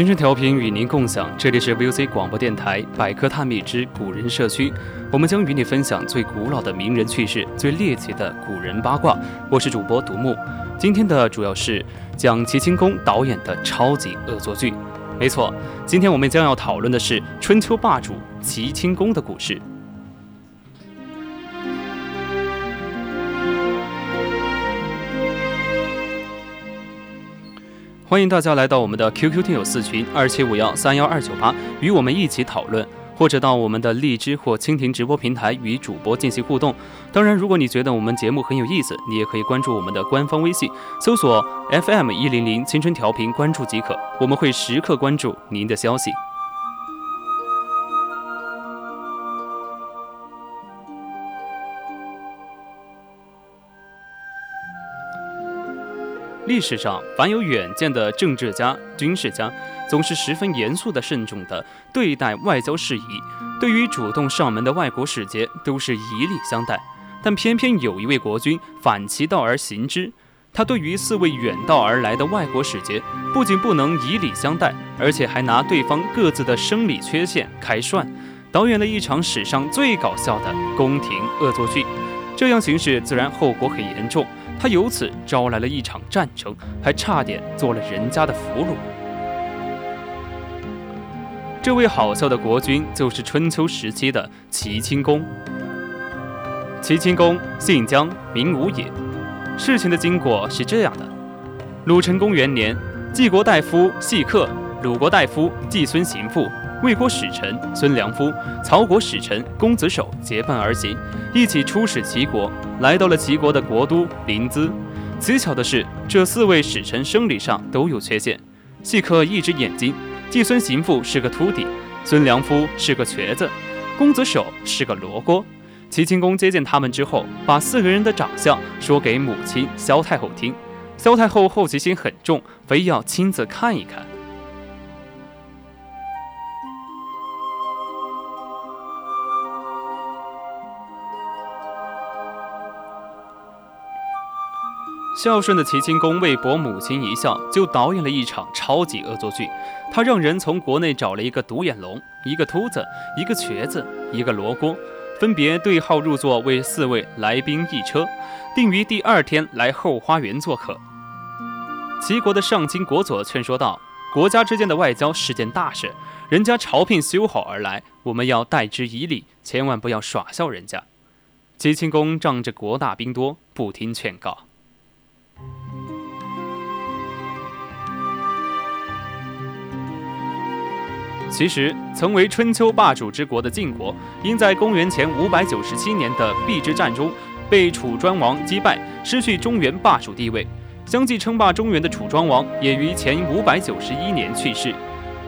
青春调频与您共享，这里是 VOC 广播电台百科探秘之古人社区，我们将与你分享最古老的名人趣事，最猎奇的古人八卦。我是主播独木，今天的主要是讲齐清宫导演的超级恶作剧。没错，今天我们将要讨论的是春秋霸主齐清宫的故事。欢迎大家来到我们的 QQ 听友四群二七五幺三幺二九八，与我们一起讨论，或者到我们的荔枝或蜻蜓直播平台与主播进行互动。当然，如果你觉得我们节目很有意思，你也可以关注我们的官方微信，搜索 FM 一零零青春调频，关注即可，我们会时刻关注您的消息。历史上，凡有远见的政治家、军事家，总是十分严肃的、慎重的对待外交事宜。对于主动上门的外国使节，都是以礼相待。但偏偏有一位国君反其道而行之，他对于四位远道而来的外国使节，不仅不能以礼相待，而且还拿对方各自的生理缺陷开涮，导演了一场史上最搞笑的宫廷恶作剧。这样行事，自然后果很严重。他由此招来了一场战争，还差点做了人家的俘虏。这位好笑的国君就是春秋时期的齐清公。齐清公姓姜，名无野。事情的经过是这样的：鲁成公元年，晋国大夫细客、鲁国大夫季孙行父。魏国使臣孙良夫、曹国使臣公子守结伴而行，一起出使齐国，来到了齐国的国都临淄。奇巧的是，这四位使臣生理上都有缺陷：细客一只眼睛，季孙行父是个秃顶，孙良夫是个瘸子，公子守是个罗锅。齐清公接见他们之后，把四个人的长相说给母亲萧太后听。萧太后好奇心很重，非要亲自看一看。孝顺的齐清公为博母亲一笑，就导演了一场超级恶作剧。他让人从国内找了一个独眼龙、一个秃子、一个瘸子、一个罗锅，分别对号入座为四位来宾一车，定于第二天来后花园做客。齐国的上卿国佐劝说道：“国家之间的外交是件大事，人家朝聘修好而来，我们要待之以礼，千万不要耍笑人家。”齐清公仗着国大兵多，不听劝告。其实，曾为春秋霸主之国的晋国，因在公元前五百九十七年的邲之战中被楚庄王击败，失去中原霸主地位。相继称霸中原的楚庄王也于前五百九十一年去世，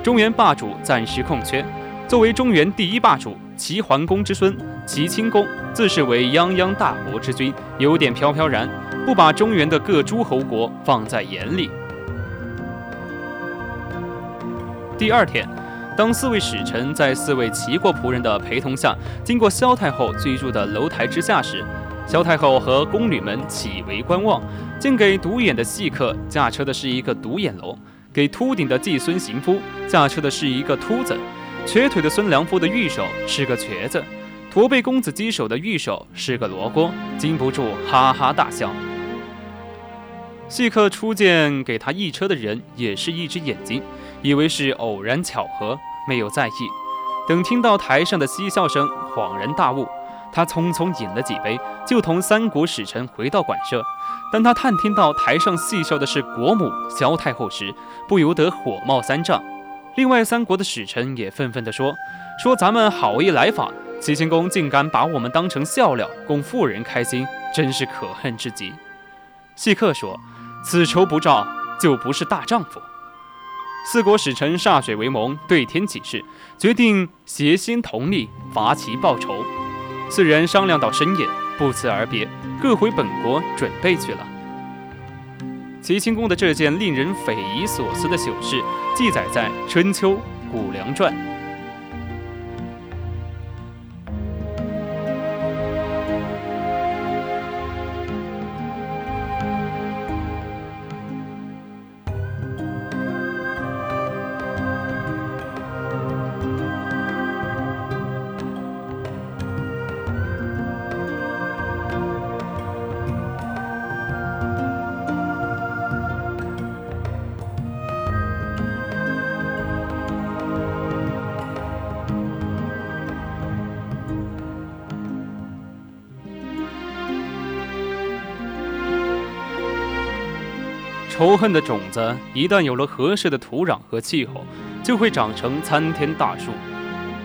中原霸主暂时空缺。作为中原第一霸主，齐桓公之孙齐顷公自视为泱泱大国之君，有点飘飘然，不把中原的各诸侯国放在眼里。第二天。当四位使臣在四位齐国仆人的陪同下，经过萧太后居住的楼台之下时，萧太后和宫女们起围观望，竟给独眼的细客驾车的是一个独眼龙，给秃顶的季孙行夫驾车的是一个秃子，瘸腿的孙良夫的御手是个瘸子，驼背公子击手的御手是个罗锅，禁不住哈哈大笑。细客初见给他一车的人也是一只眼睛，以为是偶然巧合，没有在意。等听到台上的嬉笑声，恍然大悟。他匆匆饮了几杯，就同三国使臣回到馆舍。当他探听到台上戏笑的是国母萧太后时，不由得火冒三丈。另外三国的使臣也纷纷地说：“说咱们好意来访，齐桓公竟敢把我们当成笑料，供妇人开心，真是可恨之极。”细客说。此仇不报，就不是大丈夫。四国使臣歃血为盟，对天起誓，决定协心同力，伐齐报仇。四人商量到深夜，不辞而别，各回本国准备去了。齐顷公的这件令人匪夷所思的糗事，记载在《春秋·谷梁传》。仇恨的种子一旦有了合适的土壤和气候，就会长成参天大树。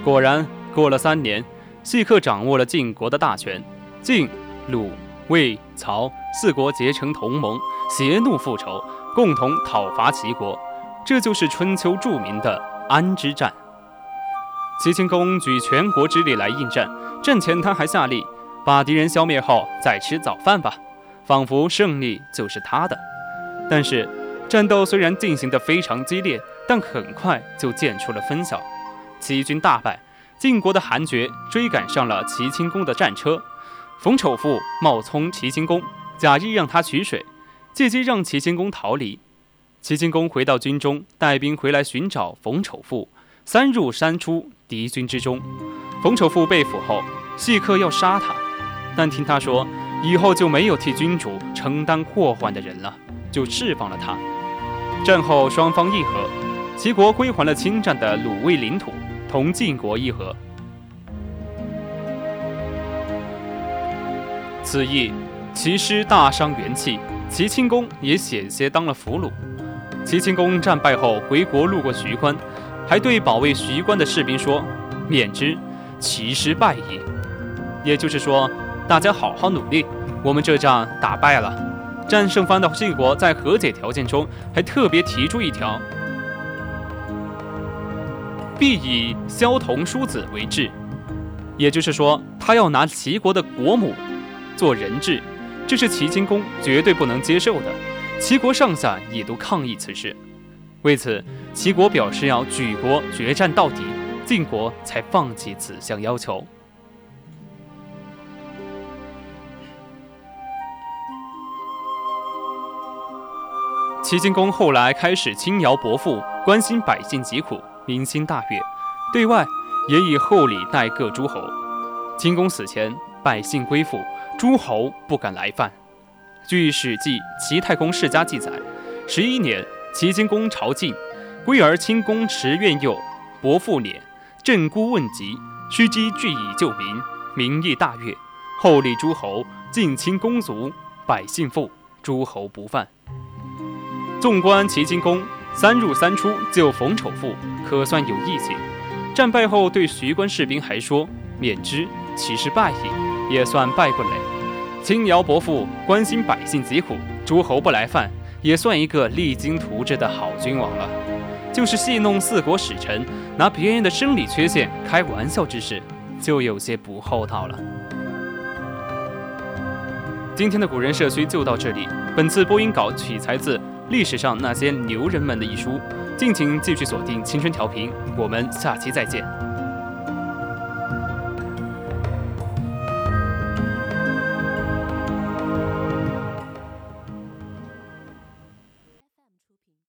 果然，过了三年，细克掌握了晋国的大权，晋、鲁、魏、曹四国结成同盟，协怒复仇，共同讨伐齐国。这就是春秋著名的安之战。齐顷公举全国之力来应战，战前他还下令：把敌人消灭后再吃早饭吧，仿佛胜利就是他的。但是，战斗虽然进行得非常激烈，但很快就见出了分晓。齐军大败，晋国的韩厥追赶上了齐顷公的战车。冯丑父冒充齐顷公，假意让他取水，借机让齐顷公逃离。齐顷公回到军中，带兵回来寻找冯丑父，三入三出敌军之中。冯丑父被俘后，细客要杀他，但听他说以后就没有替君主承担祸患的人了。就释放了他。战后双方议和，齐国归还了侵占的鲁卫领土，同晋国议和。此役，齐师大伤元气，齐顷公也险些当了俘虏。齐顷公战败后回国，路过徐关，还对保卫徐关的士兵说：“免之，齐师败矣。”也就是说，大家好好努力，我们这仗打败了。战胜方的晋国在和解条件中还特别提出一条：必以萧同叔子为质，也就是说，他要拿齐国的国母做人质，这是齐顷公绝对不能接受的。齐国上下也都抗议此事，为此，齐国表示要举国决战到底，晋国才放弃此项要求。齐景公后来开始轻徭薄赋，关心百姓疾苦，民心大悦。对外也以厚礼待各诸侯。景公死前，百姓归附，诸侯不敢来犯。据《史记·齐太公世家》记载，十一年，齐景公朝觐，归而亲公持怨佑，伯父辇，镇孤问疾，须积聚以救民，民意大悦，厚礼诸侯，近亲公族，百姓富，诸侯不犯。纵观齐景公三入三出救冯丑父，可算有义气。战败后对徐关士兵还说：“免之，其实败矣，也算败不馁。”轻徭薄赋，关心百姓疾苦，诸侯不来犯，也算一个励精图治的好君王了。就是戏弄四国使臣，拿别人的生理缺陷开玩笑之事，就有些不厚道了。今天的古人社区就到这里。本次播音稿取材自。历史上那些牛人们的一书，敬请继续锁定青春调频，我们下期再见。